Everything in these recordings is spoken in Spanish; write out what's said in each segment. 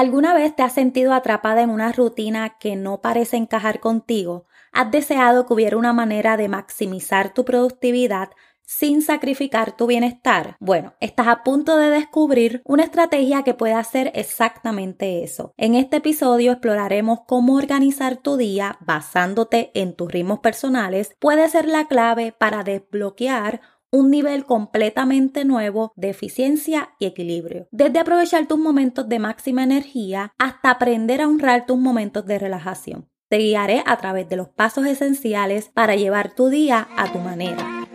¿Alguna vez te has sentido atrapada en una rutina que no parece encajar contigo? ¿Has deseado que hubiera una manera de maximizar tu productividad sin sacrificar tu bienestar? Bueno, estás a punto de descubrir una estrategia que puede hacer exactamente eso. En este episodio exploraremos cómo organizar tu día basándote en tus ritmos personales puede ser la clave para desbloquear un nivel completamente nuevo de eficiencia y equilibrio. Desde aprovechar tus momentos de máxima energía hasta aprender a honrar tus momentos de relajación. Te guiaré a través de los pasos esenciales para llevar tu día a tu manera.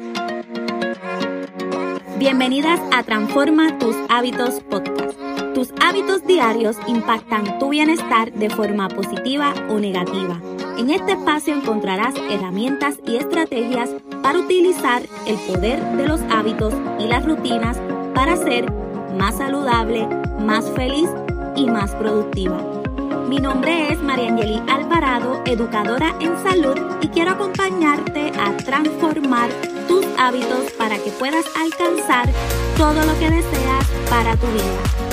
Bienvenidas a Transforma tus hábitos podcast. Tus hábitos diarios impactan tu bienestar de forma positiva o negativa. En este espacio encontrarás herramientas y estrategias para utilizar el poder de los hábitos y las rutinas para ser más saludable, más feliz y más productiva. Mi nombre es Mariangeli Alvarado, educadora en salud y quiero acompañarte a transformar tus hábitos para que puedas alcanzar todo lo que deseas para tu vida.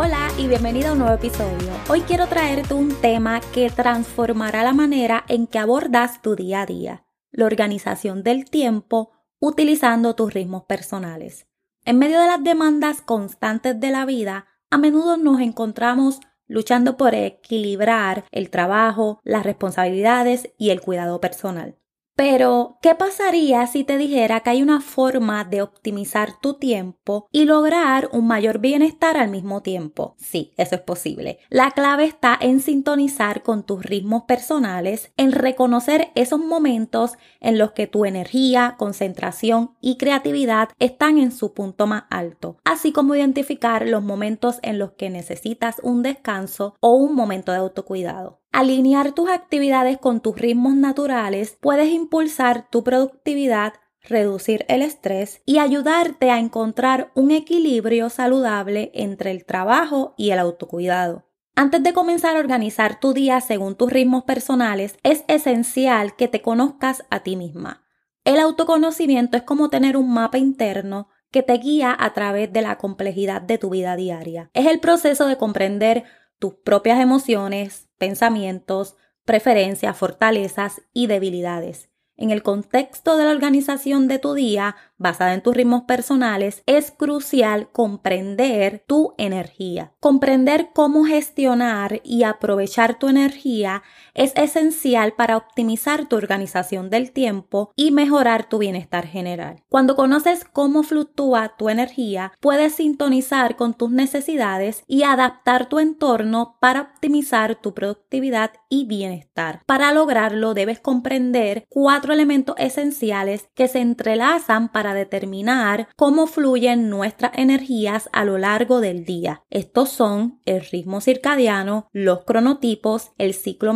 Hola y bienvenido a un nuevo episodio. Hoy quiero traerte un tema que transformará la manera en que abordas tu día a día, la organización del tiempo utilizando tus ritmos personales. En medio de las demandas constantes de la vida, a menudo nos encontramos luchando por equilibrar el trabajo, las responsabilidades y el cuidado personal. Pero, ¿qué pasaría si te dijera que hay una forma de optimizar tu tiempo y lograr un mayor bienestar al mismo tiempo? Sí, eso es posible. La clave está en sintonizar con tus ritmos personales, en reconocer esos momentos en los que tu energía, concentración y creatividad están en su punto más alto, así como identificar los momentos en los que necesitas un descanso o un momento de autocuidado. Alinear tus actividades con tus ritmos naturales puedes impulsar tu productividad, reducir el estrés y ayudarte a encontrar un equilibrio saludable entre el trabajo y el autocuidado. Antes de comenzar a organizar tu día según tus ritmos personales, es esencial que te conozcas a ti misma. El autoconocimiento es como tener un mapa interno que te guía a través de la complejidad de tu vida diaria. Es el proceso de comprender tus propias emociones, pensamientos, preferencias, fortalezas y debilidades. En el contexto de la organización de tu día, basada en tus ritmos personales, es crucial comprender tu energía. Comprender cómo gestionar y aprovechar tu energía es esencial para optimizar tu organización del tiempo y mejorar tu bienestar general. Cuando conoces cómo fluctúa tu energía, puedes sintonizar con tus necesidades y adaptar tu entorno para optimizar tu productividad y bienestar. Para lograrlo, debes comprender cuatro elementos esenciales que se entrelazan para determinar cómo fluyen nuestras energías a lo largo del día. Estos son el ritmo circadiano, los cronotipos, el ciclo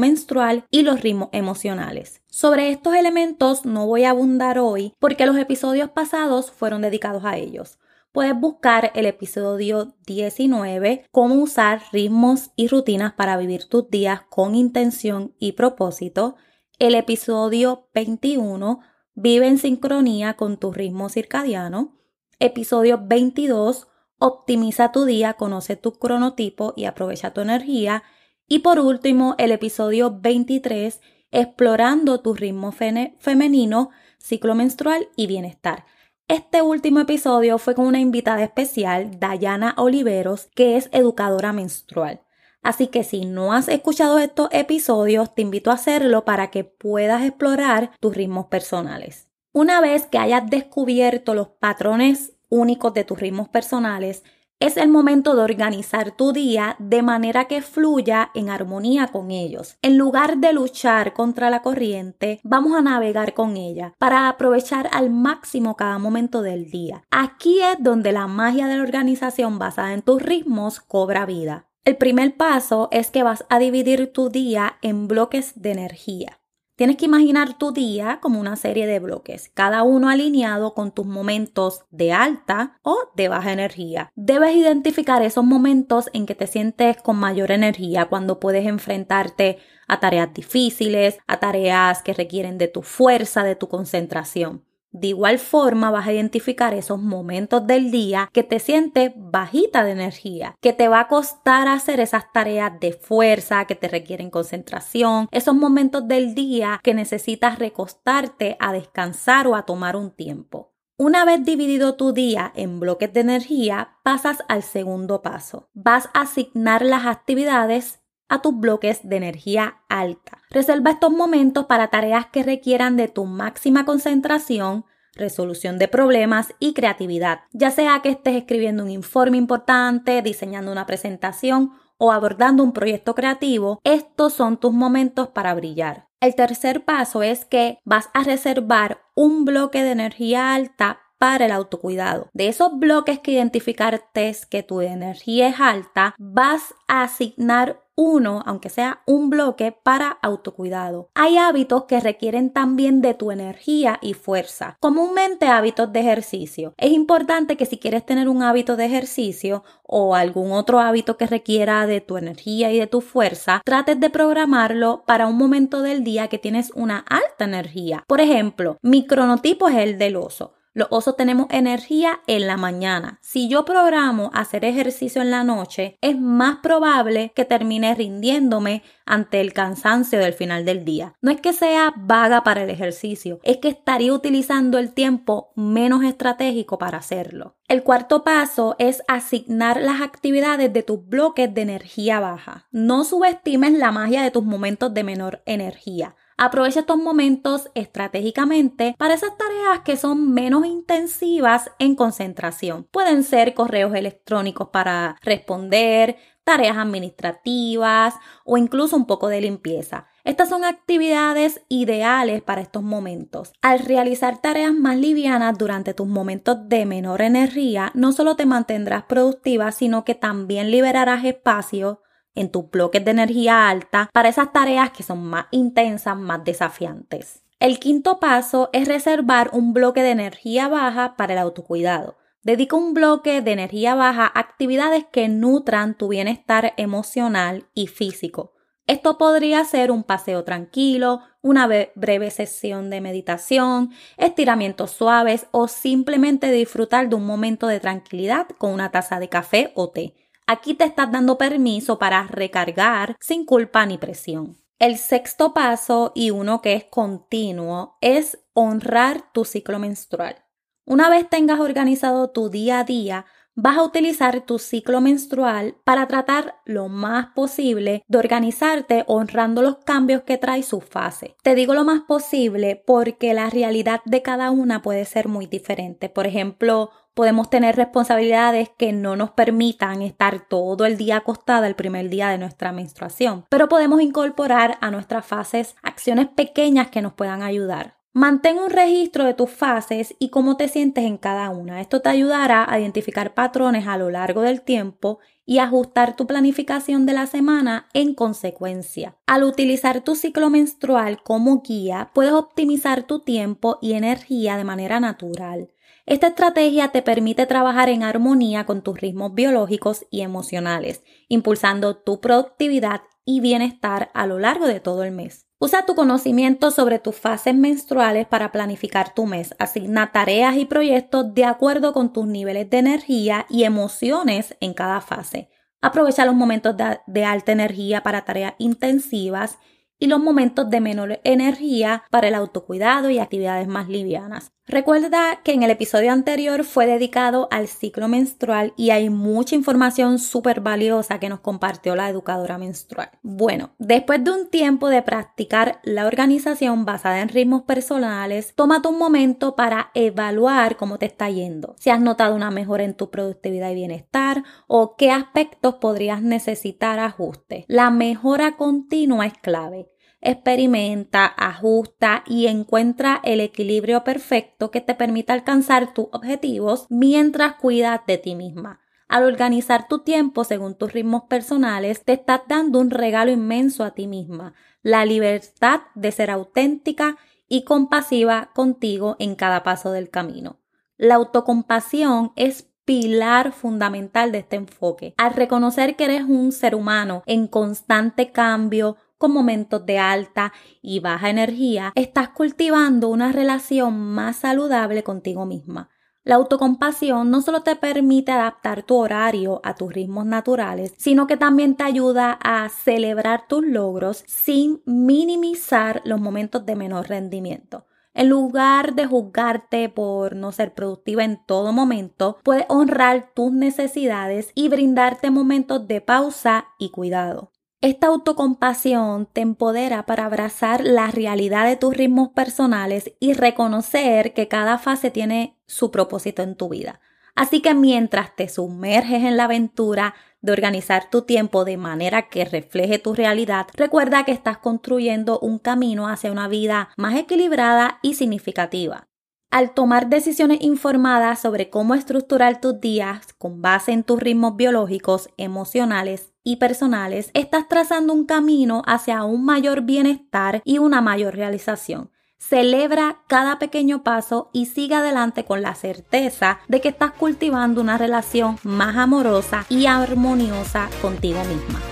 y los ritmos emocionales. Sobre estos elementos no voy a abundar hoy porque los episodios pasados fueron dedicados a ellos. Puedes buscar el episodio 19, cómo usar ritmos y rutinas para vivir tus días con intención y propósito, el episodio 21, Vive en sincronía con tu ritmo circadiano. Episodio 22. Optimiza tu día, conoce tu cronotipo y aprovecha tu energía. Y por último, el episodio 23. Explorando tu ritmo femenino, ciclo menstrual y bienestar. Este último episodio fue con una invitada especial, Dayana Oliveros, que es educadora menstrual. Así que si no has escuchado estos episodios, te invito a hacerlo para que puedas explorar tus ritmos personales. Una vez que hayas descubierto los patrones únicos de tus ritmos personales, es el momento de organizar tu día de manera que fluya en armonía con ellos. En lugar de luchar contra la corriente, vamos a navegar con ella para aprovechar al máximo cada momento del día. Aquí es donde la magia de la organización basada en tus ritmos cobra vida. El primer paso es que vas a dividir tu día en bloques de energía. Tienes que imaginar tu día como una serie de bloques, cada uno alineado con tus momentos de alta o de baja energía. Debes identificar esos momentos en que te sientes con mayor energía, cuando puedes enfrentarte a tareas difíciles, a tareas que requieren de tu fuerza, de tu concentración. De igual forma vas a identificar esos momentos del día que te sientes bajita de energía, que te va a costar hacer esas tareas de fuerza que te requieren concentración, esos momentos del día que necesitas recostarte a descansar o a tomar un tiempo. Una vez dividido tu día en bloques de energía, pasas al segundo paso. Vas a asignar las actividades a tus bloques de energía alta. Reserva estos momentos para tareas que requieran de tu máxima concentración, resolución de problemas y creatividad, ya sea que estés escribiendo un informe importante, diseñando una presentación o abordando un proyecto creativo, estos son tus momentos para brillar. El tercer paso es que vas a reservar un bloque de energía alta para el autocuidado. De esos bloques que identificaste que tu energía es alta, vas a asignar uno, aunque sea un bloque, para autocuidado. Hay hábitos que requieren también de tu energía y fuerza, comúnmente hábitos de ejercicio. Es importante que si quieres tener un hábito de ejercicio o algún otro hábito que requiera de tu energía y de tu fuerza, trates de programarlo para un momento del día que tienes una alta energía. Por ejemplo, mi cronotipo es el del oso. Los osos tenemos energía en la mañana. Si yo programo hacer ejercicio en la noche, es más probable que termine rindiéndome ante el cansancio del final del día. No es que sea vaga para el ejercicio, es que estaría utilizando el tiempo menos estratégico para hacerlo. El cuarto paso es asignar las actividades de tus bloques de energía baja. No subestimes la magia de tus momentos de menor energía. Aprovecha estos momentos estratégicamente para esas tareas que son menos intensivas en concentración. Pueden ser correos electrónicos para responder, tareas administrativas o incluso un poco de limpieza. Estas son actividades ideales para estos momentos. Al realizar tareas más livianas durante tus momentos de menor energía, no solo te mantendrás productiva, sino que también liberarás espacio en tus bloques de energía alta para esas tareas que son más intensas, más desafiantes. El quinto paso es reservar un bloque de energía baja para el autocuidado. Dedica un bloque de energía baja a actividades que nutran tu bienestar emocional y físico. Esto podría ser un paseo tranquilo, una breve sesión de meditación, estiramientos suaves o simplemente disfrutar de un momento de tranquilidad con una taza de café o té. Aquí te estás dando permiso para recargar sin culpa ni presión. El sexto paso y uno que es continuo es honrar tu ciclo menstrual. Una vez tengas organizado tu día a día, vas a utilizar tu ciclo menstrual para tratar lo más posible de organizarte honrando los cambios que trae su fase. Te digo lo más posible porque la realidad de cada una puede ser muy diferente. Por ejemplo, podemos tener responsabilidades que no nos permitan estar todo el día acostada el primer día de nuestra menstruación, pero podemos incorporar a nuestras fases acciones pequeñas que nos puedan ayudar. Mantén un registro de tus fases y cómo te sientes en cada una. Esto te ayudará a identificar patrones a lo largo del tiempo y ajustar tu planificación de la semana en consecuencia. Al utilizar tu ciclo menstrual como guía, puedes optimizar tu tiempo y energía de manera natural. Esta estrategia te permite trabajar en armonía con tus ritmos biológicos y emocionales, impulsando tu productividad y bienestar a lo largo de todo el mes. Usa tu conocimiento sobre tus fases menstruales para planificar tu mes. Asigna tareas y proyectos de acuerdo con tus niveles de energía y emociones en cada fase. Aprovecha los momentos de, alta energía para tareas intensivas y los momentos de menor energía para el autocuidado y actividades más livianas. Recuerda que en el episodio anterior fue dedicado al ciclo menstrual y hay mucha información súper valiosa que nos compartió la educadora menstrual. Bueno, después de un tiempo de practicar la organización basada en ritmos personales, tómate un momento para evaluar cómo te está yendo. Si has notado una mejora en tu productividad y bienestar o qué aspectos podrías necesitar ajuste. La mejora continua es clave experimenta, ajusta y encuentra el equilibrio perfecto que te permita alcanzar tus objetivos mientras cuidas de ti misma. Al organizar tu tiempo según tus ritmos personales, te estás dando un regalo inmenso a ti misma, la libertad de ser auténtica y compasiva contigo en cada paso del camino. La autocompasión es pilar fundamental de este enfoque. Al reconocer que eres un ser humano en constante cambio, con momentos de alta y baja energía, estás cultivando una relación más saludable contigo misma. La autocompasión no solo te permite adaptar tu horario a tus ritmos naturales, sino que también te ayuda a celebrar tus logros sin minimizar los momentos de menor rendimiento. En lugar de juzgarte por no ser productiva en todo momento, puedes honrar tus necesidades y brindarte momentos de pausa y cuidado. Esta autocompasión te empodera para abrazar la realidad de tus ritmos personales y reconocer que cada fase tiene su propósito en tu vida. Así que mientras te sumerges en la aventura de organizar tu tiempo de manera que refleje tu realidad, recuerda que estás construyendo un camino hacia una vida más equilibrada y significativa. Al tomar decisiones informadas sobre cómo estructurar tus días con base en tus ritmos biológicos, emocionales y personales, estás trazando un camino hacia un mayor bienestar y una mayor realización. Celebra cada pequeño paso y sigue adelante con la certeza de que estás cultivando una relación más amorosa y armoniosa contigo misma.